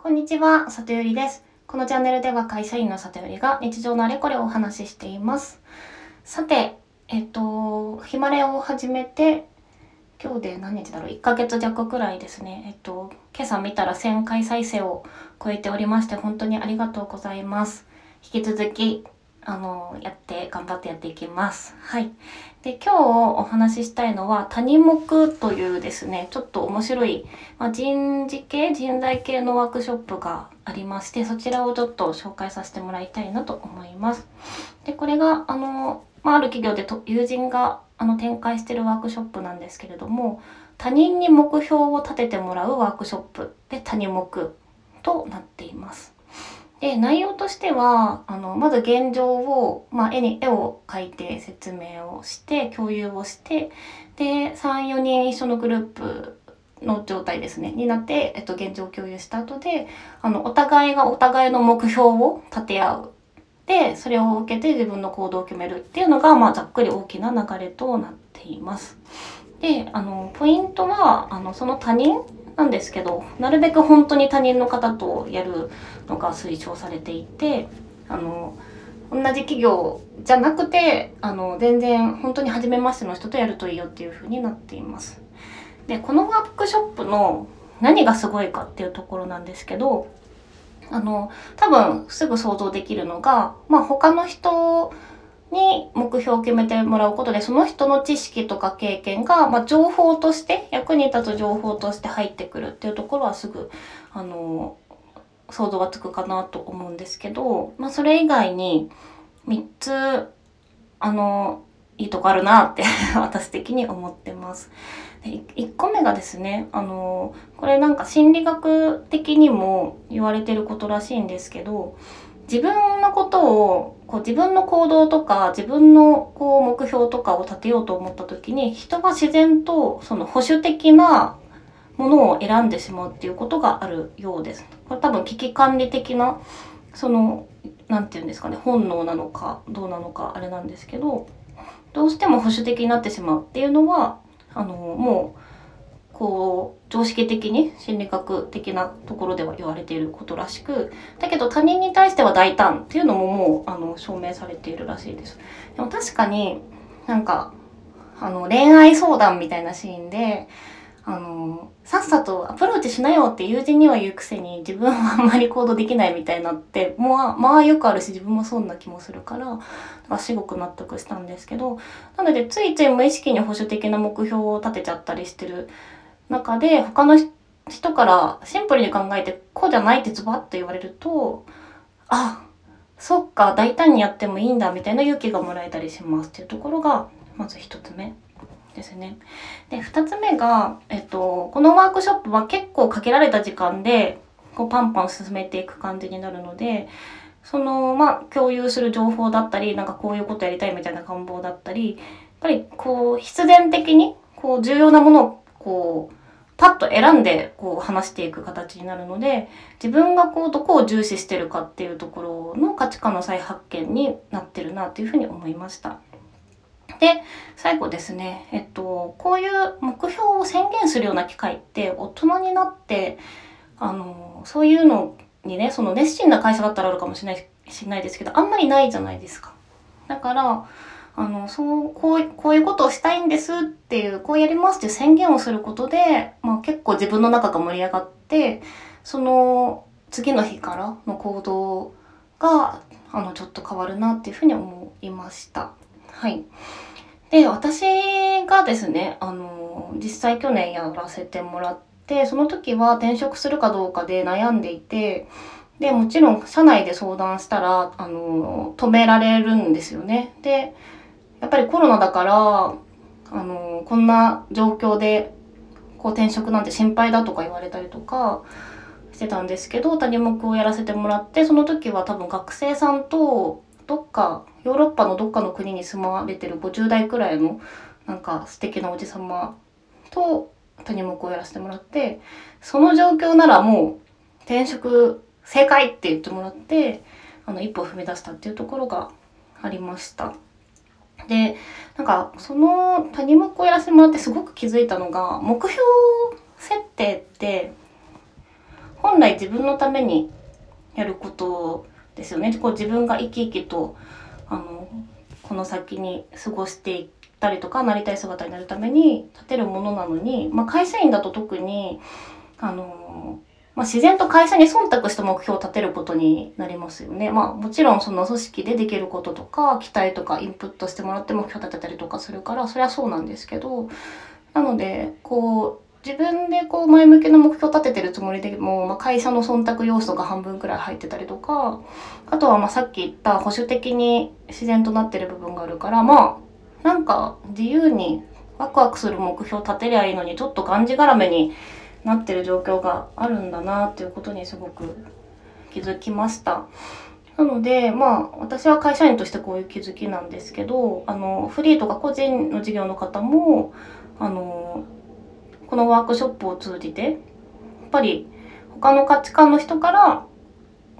こんにちは、里よりです。このチャンネルでは会社員の里よりが日常のあれこれをお話ししています。さて、えっと、ヒマレを始めて、今日で何日だろう ?1 ヶ月弱くらいですね。えっと、今朝見たら1000回再生を超えておりまして、本当にありがとうございます。引き続き、あの、やって、頑張ってやっていきます。はい。で、今日お話ししたいのは、谷目というですね、ちょっと面白い、まあ、人事系、人材系のワークショップがありまして、そちらをちょっと紹介させてもらいたいなと思います。で、これが、あの、まあ、ある企業でと友人があの展開してるワークショップなんですけれども、他人に目標を立ててもらうワークショップで谷目となっています。で、内容としては、あの、まず現状を、まあ、絵に、絵を描いて説明をして、共有をして、で、3、4人一緒のグループの状態ですね、になって、えっと、現状を共有した後で、あの、お互いがお互いの目標を立て合う。で、それを受けて自分の行動を決めるっていうのが、まあ、ざっくり大きな流れとなっています。で、あの、ポイントは、あの、その他人なんですけど、なるべく本当に他人の方とやるのが推奨されていて、あの、同じ企業じゃなくて、あの、全然本当に初めましての人とやるといいよっていう風になっています。で、このワークショップの何がすごいかっていうところなんですけど、あの、多分すぐ想像できるのが、まあ他の人に目標を決めてもらうことで、その人の知識とか経験が、まあ、情報として、役に立つ情報として入ってくるっていうところはすぐ、あの、想像がつくかなと思うんですけど、まあ、それ以外に3つ、あの、いいとこあるなって 私的に思ってます。で1個目がですね、あの、これなんか心理学的にも言われてることらしいんですけど、自分のことをこう自分の行動とか自分のこう目標とかを立てようと思った時に人が自然とその保守的なものを選んでしまうっていうことがあるようです。これ多分危機管理的なその何て言うんですかね本能なのかどうなのかあれなんですけどどうしても保守的になってしまうっていうのはあのもうこう常識的に心理学的なところでは言われていることらしくだけど他人に対しては大胆っていうのももうあの証明されているらしいです。でも確かになんかあの恋愛相談みたいなシーンであのさっさとアプローチしなよって友人には言うくせに自分はあんまり行動できないみたいなってまあまあよくあるし自分もそんな気もするからからすごく納得したんですけどなのでついつい無意識に保守的な目標を立てちゃったりしてる中で他の人からシンプルに考えてこうじゃないってズバッと言われるとあそっか大胆にやってもいいんだみたいな勇気がもらえたりしますっていうところがまず一つ目ですね。で二つ目が、えっと、このワークショップは結構限られた時間でこうパンパン進めていく感じになるのでそのまあ共有する情報だったりなんかこういうことやりたいみたいな願望だったりやっぱりこう必然的にこう重要なものをこうパッと選んでこう話していく形になるので自分がこうどこを重視してるかっていうところの価値観の再発見になってるなというふうに思いました。で最後ですね、えっと、こういう目標を宣言するような機会って大人になってあのそういうのにねその熱心な会社だったらあるかもしれないしないですけどあんまりないじゃないですか。だからあの、そう、こう、こういうことをしたいんですっていう、こうやりますっていう宣言をすることで、まあ結構自分の中が盛り上がって、その次の日からの行動が、あの、ちょっと変わるなっていうふうに思いました。はい。で、私がですね、あの、実際去年やらせてもらって、その時は転職するかどうかで悩んでいて、で、もちろん社内で相談したら、あの、止められるんですよね。で、やっぱりコロナだから、あの、こんな状況で、こう転職なんて心配だとか言われたりとかしてたんですけど、谷目をやらせてもらって、その時は多分学生さんと、どっか、ヨーロッパのどっかの国に住まれてる50代くらいの、なんか素敵なおじさまと谷目をやらせてもらって、その状況ならもう転職正解って言ってもらって、あの、一歩踏み出したっていうところがありました。でなんかその谷目をやらせてもらってすごく気づいたのが目標設定って本本来自分のためにやることですよね。こう自分が生き生きとあのこの先に過ごしていったりとかなりたい姿になるために立てるものなのに、まあ、会社員だと特にあのまあ、自然と会社に忖度した目標を立てることになりますよね。まあもちろんその組織でできることとか期待とかインプットしてもらって目標立てたりとかするからそれはそうなんですけどなのでこう自分でこう前向きな目標を立ててるつもりでも、まあ、会社の忖度要素が半分くらい入ってたりとかあとはまあさっき言った保守的に自然となってる部分があるからまあなんか自由にワクワクする目標を立てりゃいいのにちょっとがんじがらめになってる状況があるんだなっていうことにすごく気づきました。なので、まあ、私は会社員としてこういう気づきなんですけど、あの、フリーとか個人の事業の方も、あの、このワークショップを通じて、やっぱり他の価値観の人から、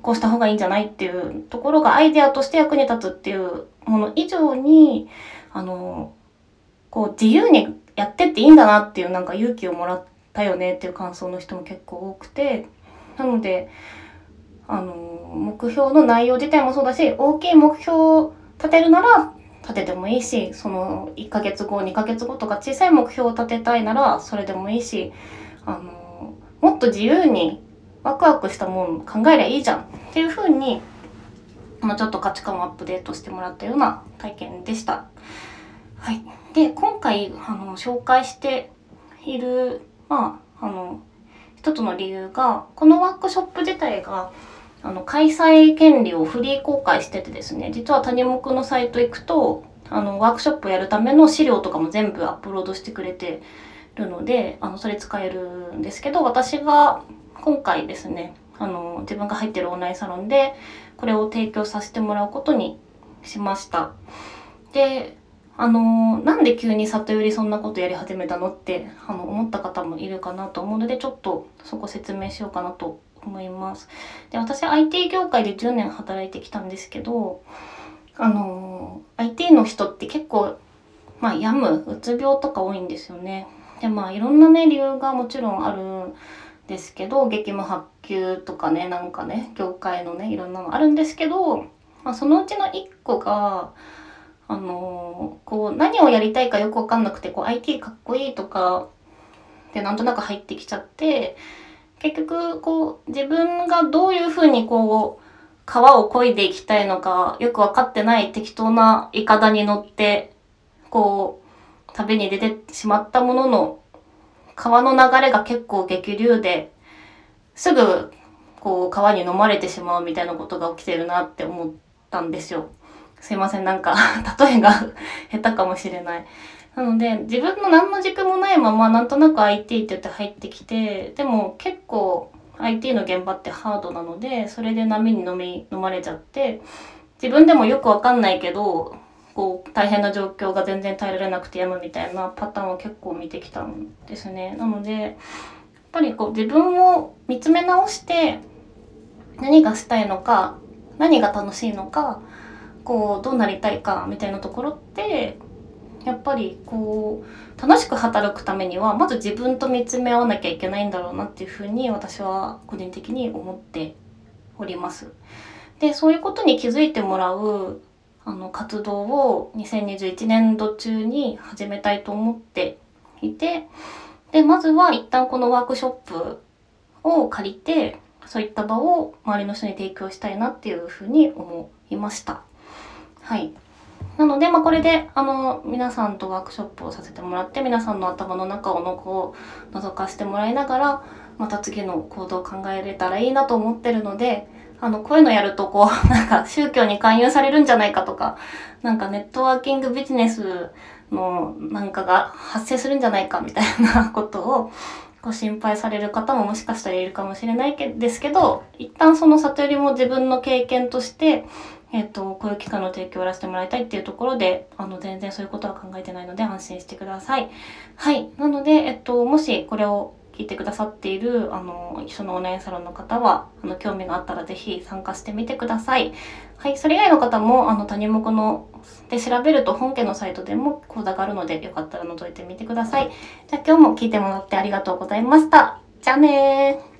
こうした方がいいんじゃないっていうところがアイデアとして役に立つっていうもの以上に、あの、こう自由にやってっていいんだなっていうなんか勇気をもらったよねっていう感想の人も結構多くてなのであの目標の内容自体もそうだし大きい目標を立てるなら立ててもいいしその1ヶ月後2ヶ月後とか小さい目標を立てたいならそれでもいいしあのもっと自由にワクワクしたもの考えりゃいいじゃんっていう風にまあ、ちょっと価値観をアップデートしてもらったような体験でした。はい、で今回あの紹介しているまあ、あの、一つの理由が、このワークショップ自体が、あの、開催権利をフリー公開しててですね、実は谷目のサイト行くと、あの、ワークショップをやるための資料とかも全部アップロードしてくれてるので、あの、それ使えるんですけど、私が今回ですね、あの、自分が入ってるオンラインサロンで、これを提供させてもらうことにしました。で、あのなんで急に里寄りそんなことやり始めたのってあの思った方もいるかなと思うのでちょっとそこ説明しようかなと思います。で私 IT 業界で10年働いてきたんですけどあの IT の人って結構まあ病むうつ病とか多いんですよね。でまあいろんなね理由がもちろんあるんですけど激務発給とかねなんかね業界のねいろんなのあるんですけど、まあ、そのうちの1個があのこう何をやりたいかよく分かんなくてこう IT かっこいいとかでなんとなく入ってきちゃって結局こう自分がどういうふうにこう川を漕いでいきたいのかよく分かってない適当なイカダに乗ってこう旅に出てしまったものの川の流れが結構激流ですぐこう川に飲まれてしまうみたいなことが起きてるなって思ったんですよ。すいません、なんか 例えが 下手かもしれない。なので、自分の何の軸もないまま、なんとなく IT って言って入ってきて、でも結構 IT の現場ってハードなので、それで波に飲み、飲まれちゃって、自分でもよくわかんないけど、こう、大変な状況が全然耐えられなくてやむみたいなパターンを結構見てきたんですね。なので、やっぱりこう自分を見つめ直して、何がしたいのか、何が楽しいのか、こうどうなりたいかみたいなところってやっぱりこう楽しく働くためにはまず自分と見つめ合わなきゃいけないんだろうなっていうふうに私は個人的に思っております。でそういうことに気づいてもらうあの活動を2021年度中に始めたいと思っていてでまずは一旦このワークショップを借りてそういった場を周りの人に提供したいなっていうふうに思いました。はい。なので、まあ、これで、あの、皆さんとワークショップをさせてもらって、皆さんの頭の中をのこう、覗かせてもらいながら、また次の行動を考えれたらいいなと思ってるので、あの、こういうのやると、こう、なんか宗教に勧誘されるんじゃないかとか、なんかネットワーキングビジネスのなんかが発生するんじゃないかみたいなことを、ご心配される方ももしかしたらいるかもしれないけですけど、一旦その悟りも自分の経験として、えっ、と、こういう機会の提供をやらせてもらいたいっていうところで、あの、全然そういうことは考えてないので安心してください。はい。なので、えっと、もしこれを聞いてくださっている、あの、一緒のオンラインサロンの方は、あの、興味があったらぜひ参加してみてください。はい。それ以外の方も、あの、他人目の、で調べると本家のサイトでも講座があるので、よかったら覗いてみてください。じゃあ今日も聞いてもらってありがとうございました。じゃあねー。